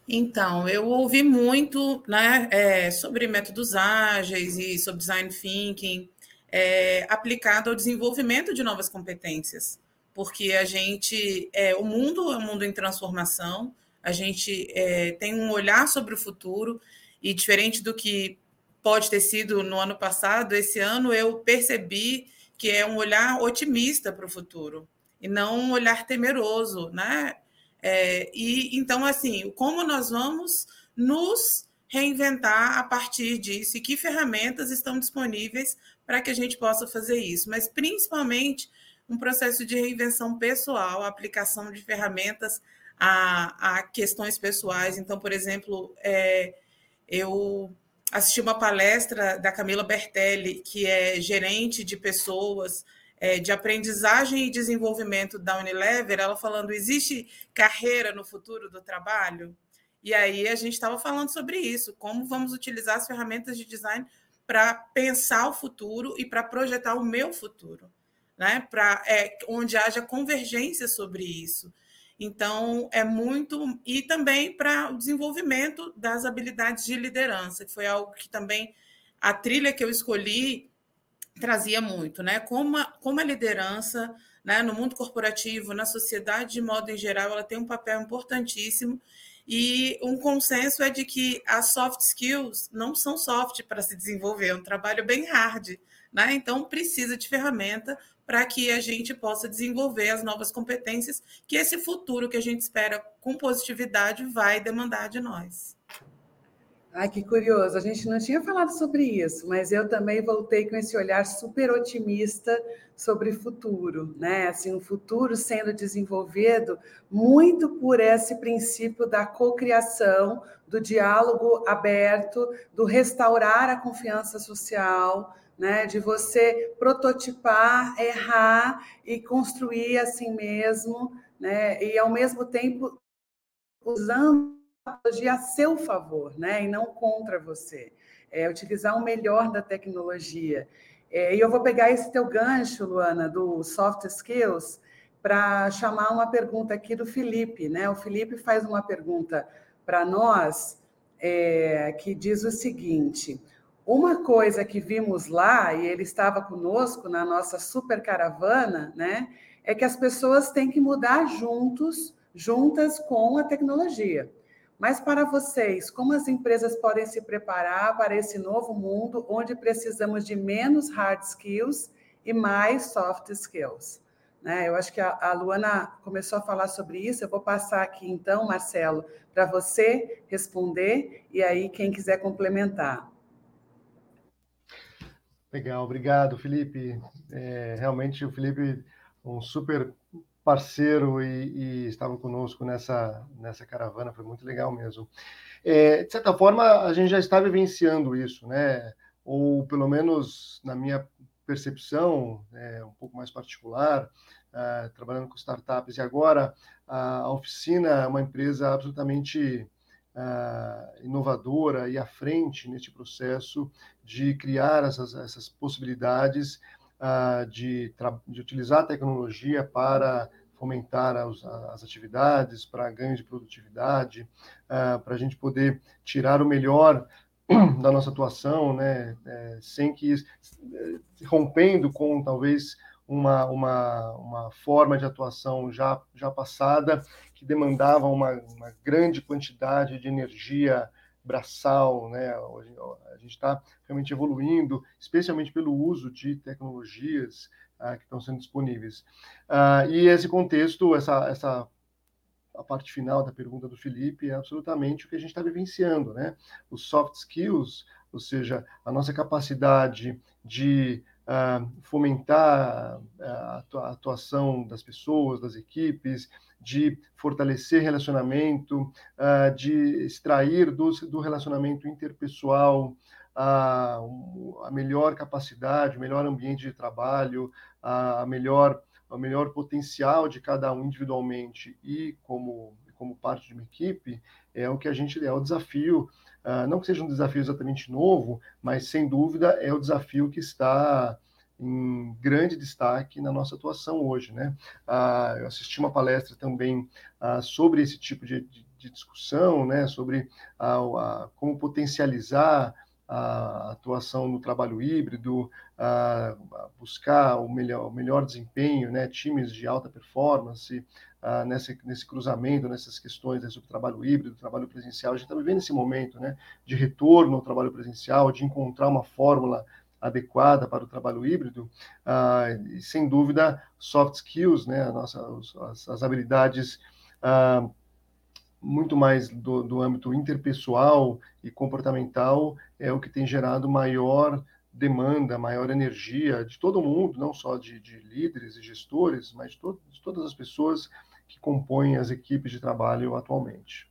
Então, eu ouvi muito né, é, sobre métodos ágeis e sobre design thinking é, aplicado ao desenvolvimento de novas competências, porque a gente, é, o mundo é um mundo em transformação, a gente é, tem um olhar sobre o futuro e diferente do que pode ter sido no ano passado, esse ano eu percebi que é um olhar otimista para o futuro e não um olhar temeroso, né? É, e então, assim, como nós vamos nos reinventar a partir disso e que ferramentas estão disponíveis para que a gente possa fazer isso, mas principalmente um processo de reinvenção pessoal, aplicação de ferramentas a, a questões pessoais. Então, por exemplo, é, eu assisti uma palestra da Camila Bertelli, que é gerente de pessoas é, de aprendizagem e desenvolvimento da Unilever, ela falando: existe carreira no futuro do trabalho? E aí a gente estava falando sobre isso, como vamos utilizar as ferramentas de design para pensar o futuro e para projetar o meu futuro, né? Para é, onde haja convergência sobre isso. Então, é muito. E também para o desenvolvimento das habilidades de liderança, que foi algo que também a trilha que eu escolhi trazia muito, né? Como a, como a liderança, né, no mundo corporativo, na sociedade de modo em geral, ela tem um papel importantíssimo. E um consenso é de que as soft skills não são soft para se desenvolver, é um trabalho bem hard, né? Então precisa de ferramenta para que a gente possa desenvolver as novas competências que esse futuro que a gente espera com positividade vai demandar de nós. Ai, que curioso, a gente não tinha falado sobre isso, mas eu também voltei com esse olhar super otimista sobre futuro, né? Assim, um futuro sendo desenvolvido muito por esse princípio da cocriação, do diálogo aberto, do restaurar a confiança social, né? De você prototipar, errar e construir assim mesmo, né? E ao mesmo tempo usando tecnologia a seu favor, né? E não contra você. É, utilizar o melhor da tecnologia. É, e eu vou pegar esse teu gancho, Luana, do soft skills, para chamar uma pergunta aqui do Felipe, né? O Felipe faz uma pergunta para nós é, que diz o seguinte: uma coisa que vimos lá, e ele estava conosco na nossa super caravana, né, é que as pessoas têm que mudar juntos, juntas com a tecnologia. Mas para vocês, como as empresas podem se preparar para esse novo mundo onde precisamos de menos hard skills e mais soft skills? Né? Eu acho que a, Luana começou a falar sobre isso. Eu vou passar aqui então, Marcelo, para você responder e aí quem quiser complementar. Legal, obrigado, Felipe. É, realmente o Felipe, um super parceiro e, e, estava conosco nessa, nessa caravana, foi muito legal mesmo. É, de certa forma, a gente já está vivenciando isso, né? Ou pelo menos na minha percepção, é, um pouco mais particular, uh, trabalhando com startups, e agora a oficina é uma empresa absolutamente uh, inovadora e à frente neste processo de criar essas, essas possibilidades uh, de, de utilizar a tecnologia para fomentar as, as atividades, para ganho de produtividade, uh, para a gente poder tirar o melhor da nossa atuação, né, é, sem que rompendo com talvez uma, uma, uma forma de atuação já, já passada, que demandava uma, uma grande quantidade de energia braçal, né? A gente está realmente evoluindo, especialmente pelo uso de tecnologias ah, que estão sendo disponíveis. Ah, e esse contexto, essa, essa a parte final da pergunta do Felipe é absolutamente o que a gente está vivenciando, né? Os soft skills, ou seja, a nossa capacidade de uh, fomentar a atuação das pessoas, das equipes, de fortalecer relacionamento, uh, de extrair do, do relacionamento interpessoal a, a melhor capacidade, o melhor ambiente de trabalho, a melhor o melhor potencial de cada um individualmente e como como parte de uma equipe é o que a gente é o desafio uh, não que seja um desafio exatamente novo mas sem dúvida é o desafio que está em grande destaque na nossa atuação hoje, né? Ah, eu assisti uma palestra também ah, sobre esse tipo de, de, de, discussão, né? Sobre a, a, como potencializar a atuação no trabalho híbrido, a, buscar o melhor, o melhor desempenho, né? Times de alta performance nesse, nesse cruzamento, nessas questões né, sobre trabalho híbrido, trabalho presencial. A gente está vivendo esse momento, né? De retorno ao trabalho presencial, de encontrar uma fórmula adequada para o trabalho híbrido, e, sem dúvida, soft skills, né, nossa, as, as habilidades ah, muito mais do, do âmbito interpessoal e comportamental é o que tem gerado maior demanda, maior energia de todo mundo, não só de, de líderes e gestores, mas de, to de todas as pessoas que compõem as equipes de trabalho atualmente.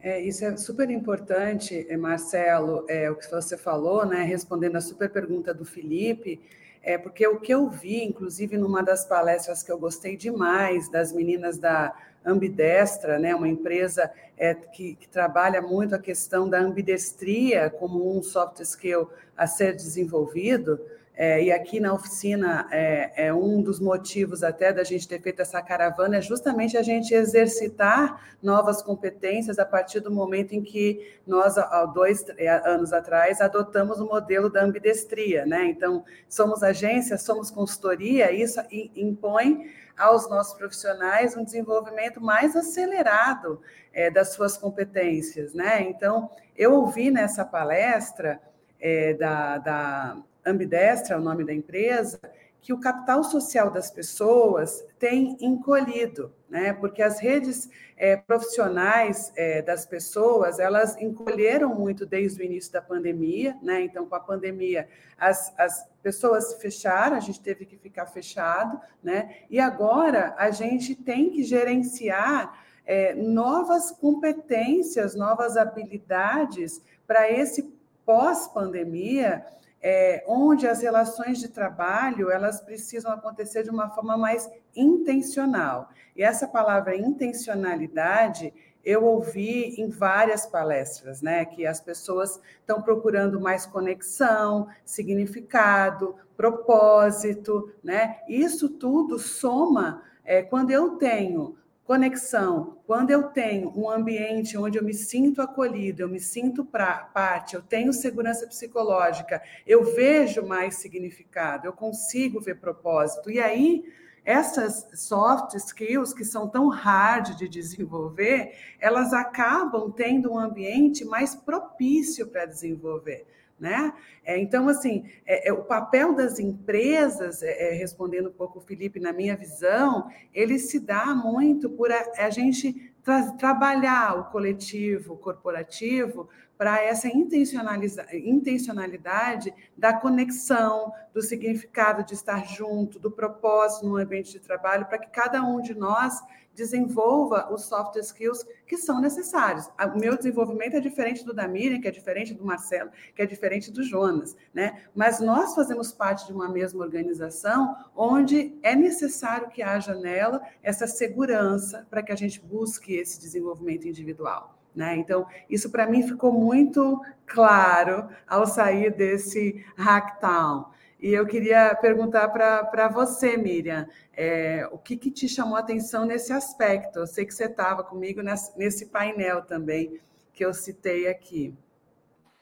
É, isso é super importante, Marcelo, é, o que você falou, né, respondendo a super pergunta do Felipe, é porque o que eu vi, inclusive numa das palestras que eu gostei demais, das meninas da Ambidestra, né, uma empresa é, que, que, trabalha muito a questão da ambidestria como um soft skill a ser desenvolvido, é, e aqui na oficina, é, é, um dos motivos até da gente ter feito essa caravana é justamente a gente exercitar novas competências a partir do momento em que nós, há dois é, anos atrás, adotamos o modelo da ambidestria. Né? Então, somos agência, somos consultoria, isso impõe aos nossos profissionais um desenvolvimento mais acelerado é, das suas competências. Né? Então, eu ouvi nessa palestra é, da, da Ambidestra, é o nome da empresa, que o capital social das pessoas tem encolhido, né? Porque as redes é, profissionais é, das pessoas elas encolheram muito desde o início da pandemia, né? Então, com a pandemia, as, as pessoas fecharam, a gente teve que ficar fechado, né? E agora a gente tem que gerenciar é, novas competências, novas habilidades para esse pós-pandemia é, onde as relações de trabalho elas precisam acontecer de uma forma mais intencional. E essa palavra intencionalidade eu ouvi em várias palestras, né, que as pessoas estão procurando mais conexão, significado, propósito, né? Isso tudo soma é, quando eu tenho Conexão, quando eu tenho um ambiente onde eu me sinto acolhido, eu me sinto pra, parte, eu tenho segurança psicológica, eu vejo mais significado, eu consigo ver propósito. E aí, essas soft skills que são tão hard de desenvolver, elas acabam tendo um ambiente mais propício para desenvolver. Né? É, então, assim, é, é, o papel das empresas, é, é, respondendo um pouco o Felipe, na minha visão, ele se dá muito por a, a gente tra trabalhar o coletivo, o corporativo, para essa intencionalidade da conexão, do significado de estar junto, do propósito no ambiente de trabalho, para que cada um de nós desenvolva os soft skills que são necessários. O meu desenvolvimento é diferente do da Miriam, que é diferente do Marcelo, que é diferente do Jonas, né? Mas nós fazemos parte de uma mesma organização onde é necessário que haja nela essa segurança para que a gente busque esse desenvolvimento individual. Né? Então, isso para mim ficou muito claro ao sair desse hacktown. E eu queria perguntar para você, Miriam, é, o que, que, te chamou a atenção nesse aspecto? Eu sei que você estava comigo nesse, nesse, painel também que eu citei aqui.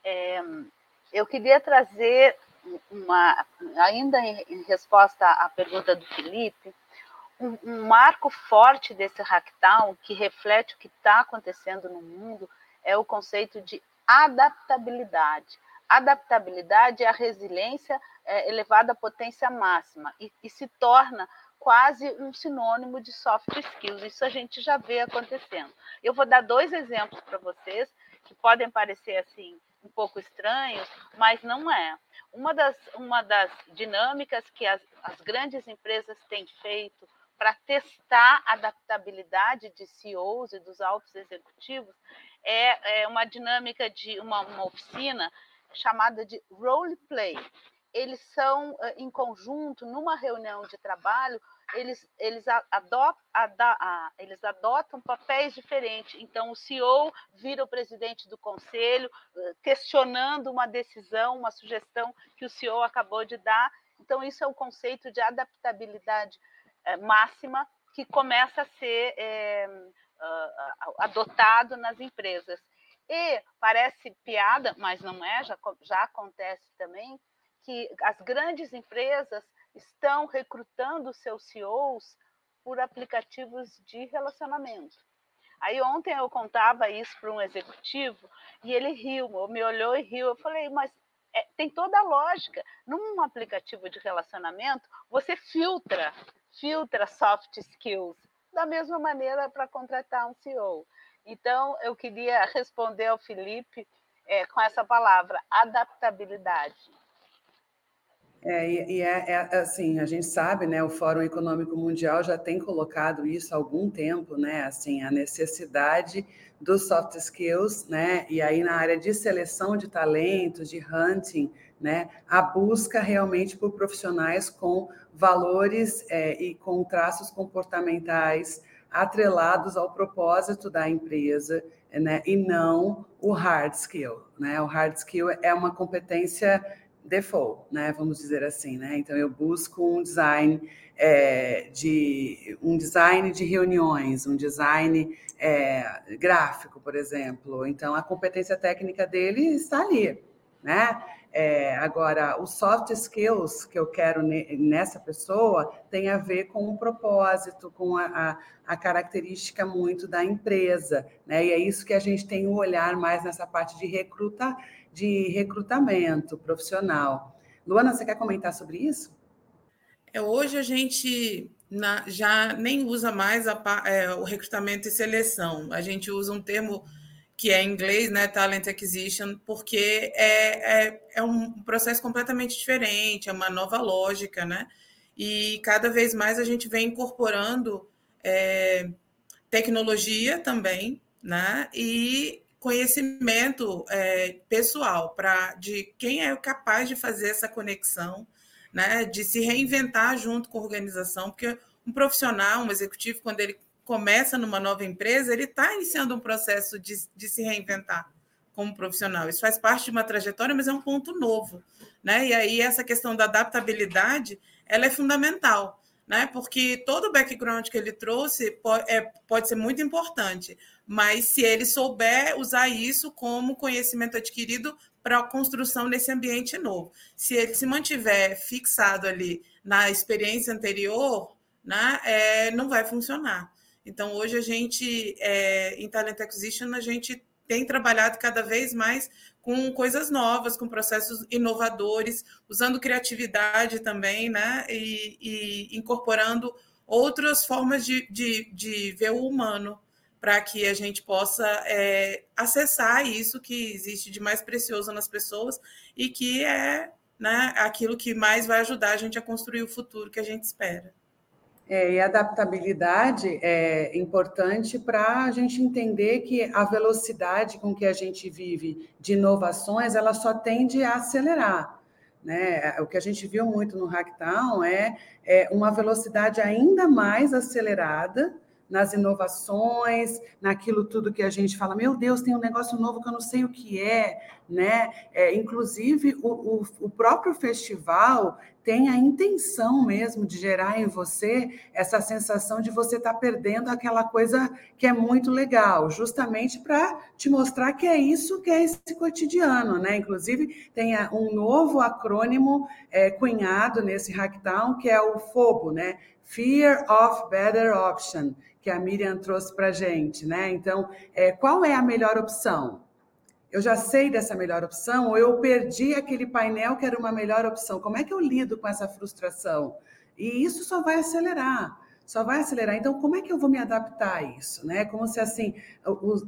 É, eu queria trazer uma, ainda em, resposta à pergunta do Felipe, um, um marco forte desse hacktown que reflete o que está acontecendo no mundo é o conceito de adaptabilidade adaptabilidade é a resiliência é, elevada à potência máxima e, e se torna quase um sinônimo de soft skills. Isso a gente já vê acontecendo. Eu vou dar dois exemplos para vocês que podem parecer assim um pouco estranhos, mas não é. Uma das, uma das dinâmicas que as, as grandes empresas têm feito para testar a adaptabilidade de CEOs e dos altos executivos é, é uma dinâmica de uma, uma oficina chamada de role play. Eles são em conjunto, numa reunião de trabalho, eles, eles, adotam, eles adotam papéis diferentes. Então, o CEO vira o presidente do conselho, questionando uma decisão, uma sugestão que o CEO acabou de dar. Então, isso é o conceito de adaptabilidade máxima que começa a ser é, adotado nas empresas. E parece piada, mas não é, já, já acontece também, que as grandes empresas estão recrutando seus CEOs por aplicativos de relacionamento. Aí ontem eu contava isso para um executivo e ele riu, me olhou e riu. Eu falei, mas é, tem toda a lógica. Num aplicativo de relacionamento, você filtra, filtra soft skills da mesma maneira para contratar um CEO. Então, eu queria responder ao Felipe é, com essa palavra, adaptabilidade. É, e, é, é, assim, a gente sabe, né, o Fórum Econômico Mundial já tem colocado isso há algum tempo, né, assim, a necessidade dos soft skills, né, e aí na área de seleção de talentos, de hunting, né, a busca realmente por profissionais com valores é, e com traços comportamentais atrelados ao propósito da empresa, né, e não o hard skill, né, o hard skill é uma competência default, né? Vamos dizer assim, né? Então eu busco um design é, de um design de reuniões, um design é, gráfico, por exemplo. Então a competência técnica dele está ali, né? É, agora, os soft skills que eu quero nessa pessoa tem a ver com o propósito, com a, a, a, característica muito da empresa, né? E é isso que a gente tem o olhar mais nessa parte de recruta, de recrutamento profissional. Luana, você quer comentar sobre isso? É, hoje a gente na, já nem usa mais a, é, o recrutamento e seleção. A gente usa um termo que é em inglês, né, talent acquisition, porque é, é, é um processo completamente diferente, é uma nova lógica, né? E cada vez mais a gente vem incorporando é, tecnologia também, né? E conhecimento é, pessoal para de quem é capaz de fazer essa conexão, né? De se reinventar junto com a organização, porque um profissional, um executivo, quando ele começa numa nova empresa, ele está iniciando um processo de, de se reinventar como profissional. Isso faz parte de uma trajetória, mas é um ponto novo, né? E aí essa questão da adaptabilidade, ela é fundamental, né? Porque todo o background que ele trouxe pode, é, pode ser muito importante, mas se ele souber usar isso como conhecimento adquirido para a construção nesse ambiente novo. Se ele se mantiver fixado ali na experiência anterior, né, é, não vai funcionar. Então, hoje a gente, é, em Talent Acquisition, a gente tem trabalhado cada vez mais com coisas novas, com processos inovadores, usando criatividade também, né? E, e incorporando outras formas de, de, de, ver o humano para que a gente possa é, acessar isso que existe de mais precioso nas pessoas e que é né, aquilo que mais vai ajudar a gente a construir o futuro que a gente espera. É, e adaptabilidade é importante para a gente entender que a velocidade com que a gente vive de inovações, ela só tende a acelerar. Né? O que a gente viu muito no Hacktown é, é uma velocidade ainda mais acelerada nas inovações, naquilo tudo que a gente fala, meu Deus, tem um negócio novo que eu não sei o que é, né? É, inclusive, o, o, o próprio festival tem a intenção mesmo de gerar em você essa sensação de você estar tá perdendo aquela coisa que é muito legal, justamente para te mostrar que é isso que é esse cotidiano, né? Inclusive, tem um novo acrônimo é, cunhado nesse Hacktown, que é o FOBO, né? Fear of Better Option, que a Miriam trouxe para a gente, né? Então, é, qual é a melhor opção? Eu já sei dessa melhor opção ou eu perdi aquele painel que era uma melhor opção? Como é que eu lido com essa frustração? E isso só vai acelerar só vai acelerar. Então, como é que eu vou me adaptar a isso? Né? Como se assim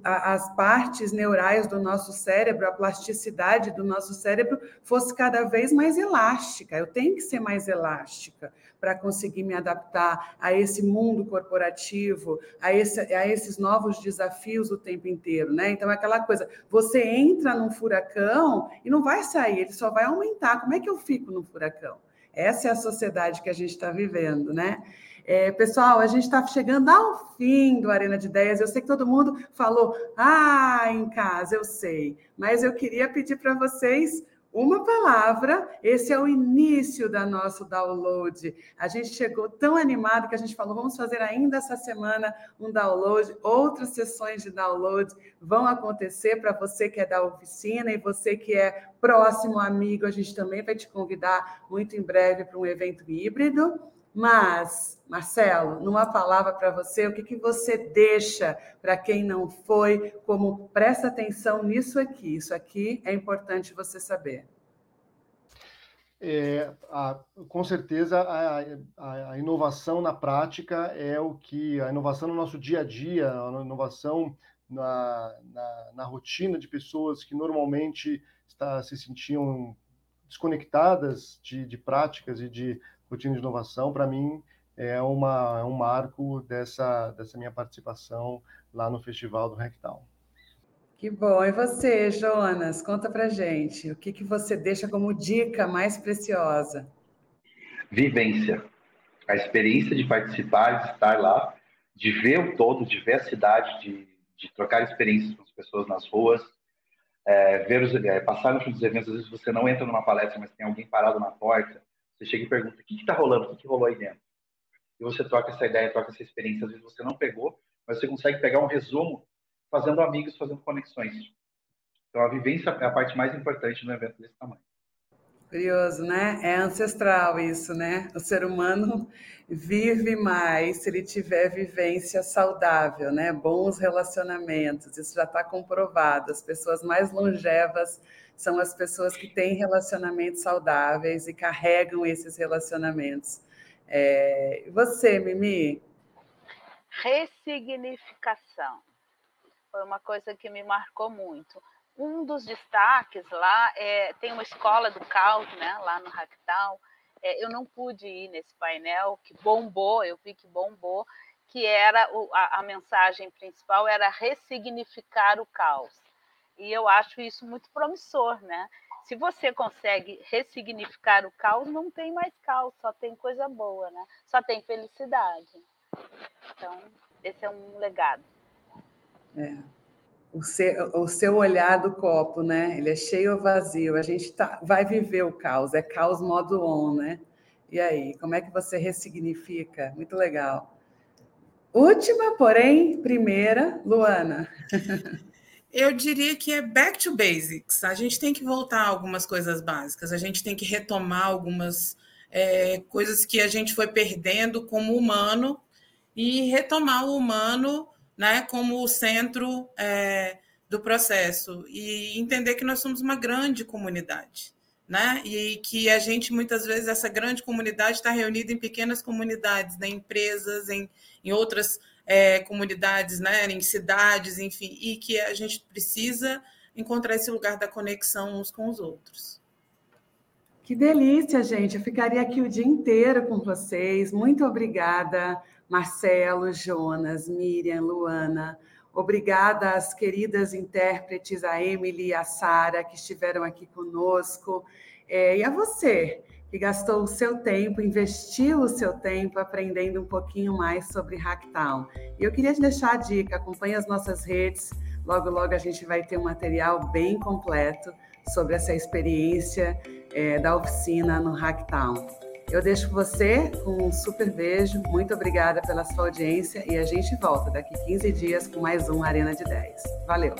as partes neurais do nosso cérebro, a plasticidade do nosso cérebro fosse cada vez mais elástica. Eu tenho que ser mais elástica para conseguir me adaptar a esse mundo corporativo, a, esse, a esses novos desafios o tempo inteiro. Né? Então, é aquela coisa, você entra num furacão e não vai sair, ele só vai aumentar. Como é que eu fico no furacão? Essa é a sociedade que a gente está vivendo, né? É, pessoal, a gente está chegando ao fim do Arena de Ideias. Eu sei que todo mundo falou, ah, em casa, eu sei. Mas eu queria pedir para vocês uma palavra. Esse é o início da nosso download. A gente chegou tão animado que a gente falou: vamos fazer ainda essa semana um download. Outras sessões de download vão acontecer para você que é da oficina e você que é próximo amigo. A gente também vai te convidar muito em breve para um evento híbrido. Mas, Marcelo, numa palavra para você, o que, que você deixa para quem não foi, como presta atenção nisso aqui? Isso aqui é importante você saber. É, a, com certeza a, a, a, inovação na prática é o que a inovação no nosso dia a dia, a inovação na, na, na rotina de pessoas que normalmente está, se sentiam desconectadas de, de práticas e de rotina de inovação, para mim é, uma, é um marco dessa, dessa minha participação lá no Festival do Rectal. Que bom. E você, Jonas, conta pra gente. O que, que você deixa como dica mais preciosa? Vivência. A experiência de participar, de estar lá, de ver o todo, de ver a cidade, de, de trocar experiências com as pessoas nas ruas, é, ver os, é, passar nos eventos. Às vezes você não entra numa palestra, mas tem alguém parado na porta. Você chega e pergunta: o que está rolando? O que, que rolou aí dentro? E você troca essa ideia, troca essa experiência. Às vezes você não pegou, mas você consegue pegar um resumo fazendo amigos, fazendo conexões. Então, a vivência é a parte mais importante no evento desse tamanho. Curioso, né? É ancestral isso, né? O ser humano vive mais se ele tiver vivência saudável, né? Bons relacionamentos, isso já está comprovado. As pessoas mais longevas são as pessoas que têm relacionamentos saudáveis e carregam esses relacionamentos. É... Você, Mimi? Ressignificação foi uma coisa que me marcou muito. Um dos destaques lá é, tem uma escola do caos, né, lá no Ractal. É, eu não pude ir nesse painel que bombou, eu vi que bombou, que era o, a, a mensagem principal era ressignificar o caos. E eu acho isso muito promissor, né? Se você consegue ressignificar o caos, não tem mais caos, só tem coisa boa, né? Só tem felicidade. Então, esse é um legado. É. O seu, o seu olhar do copo, né? Ele é cheio ou vazio? A gente tá, vai viver o caos, é caos modo on, né? E aí, como é que você ressignifica? Muito legal. Última, porém, primeira, Luana. Eu diria que é back to basics. A gente tem que voltar a algumas coisas básicas, a gente tem que retomar algumas é, coisas que a gente foi perdendo como humano e retomar o humano né, como o centro é, do processo e entender que nós somos uma grande comunidade, né, e que a gente muitas vezes essa grande comunidade está reunida em pequenas comunidades, né, em empresas, em, em outras é, comunidades, né, em cidades, enfim, e que a gente precisa encontrar esse lugar da conexão uns com os outros. Que delícia, gente! Eu ficaria aqui o dia inteiro com vocês. Muito obrigada Marcelo, Jonas, Miriam, Luana. Obrigada às queridas intérpretes, a Emily e a Sara, que estiveram aqui conosco. É, e a você, que gastou o seu tempo, investiu o seu tempo aprendendo um pouquinho mais sobre Hacktown. E eu queria te deixar a dica: acompanhe as nossas redes. Logo, logo a gente vai ter um material bem completo sobre essa experiência é, da oficina no Hacktown. Eu deixo você com um super beijo. Muito obrigada pela sua audiência e a gente volta daqui 15 dias com mais um Arena de 10. Valeu!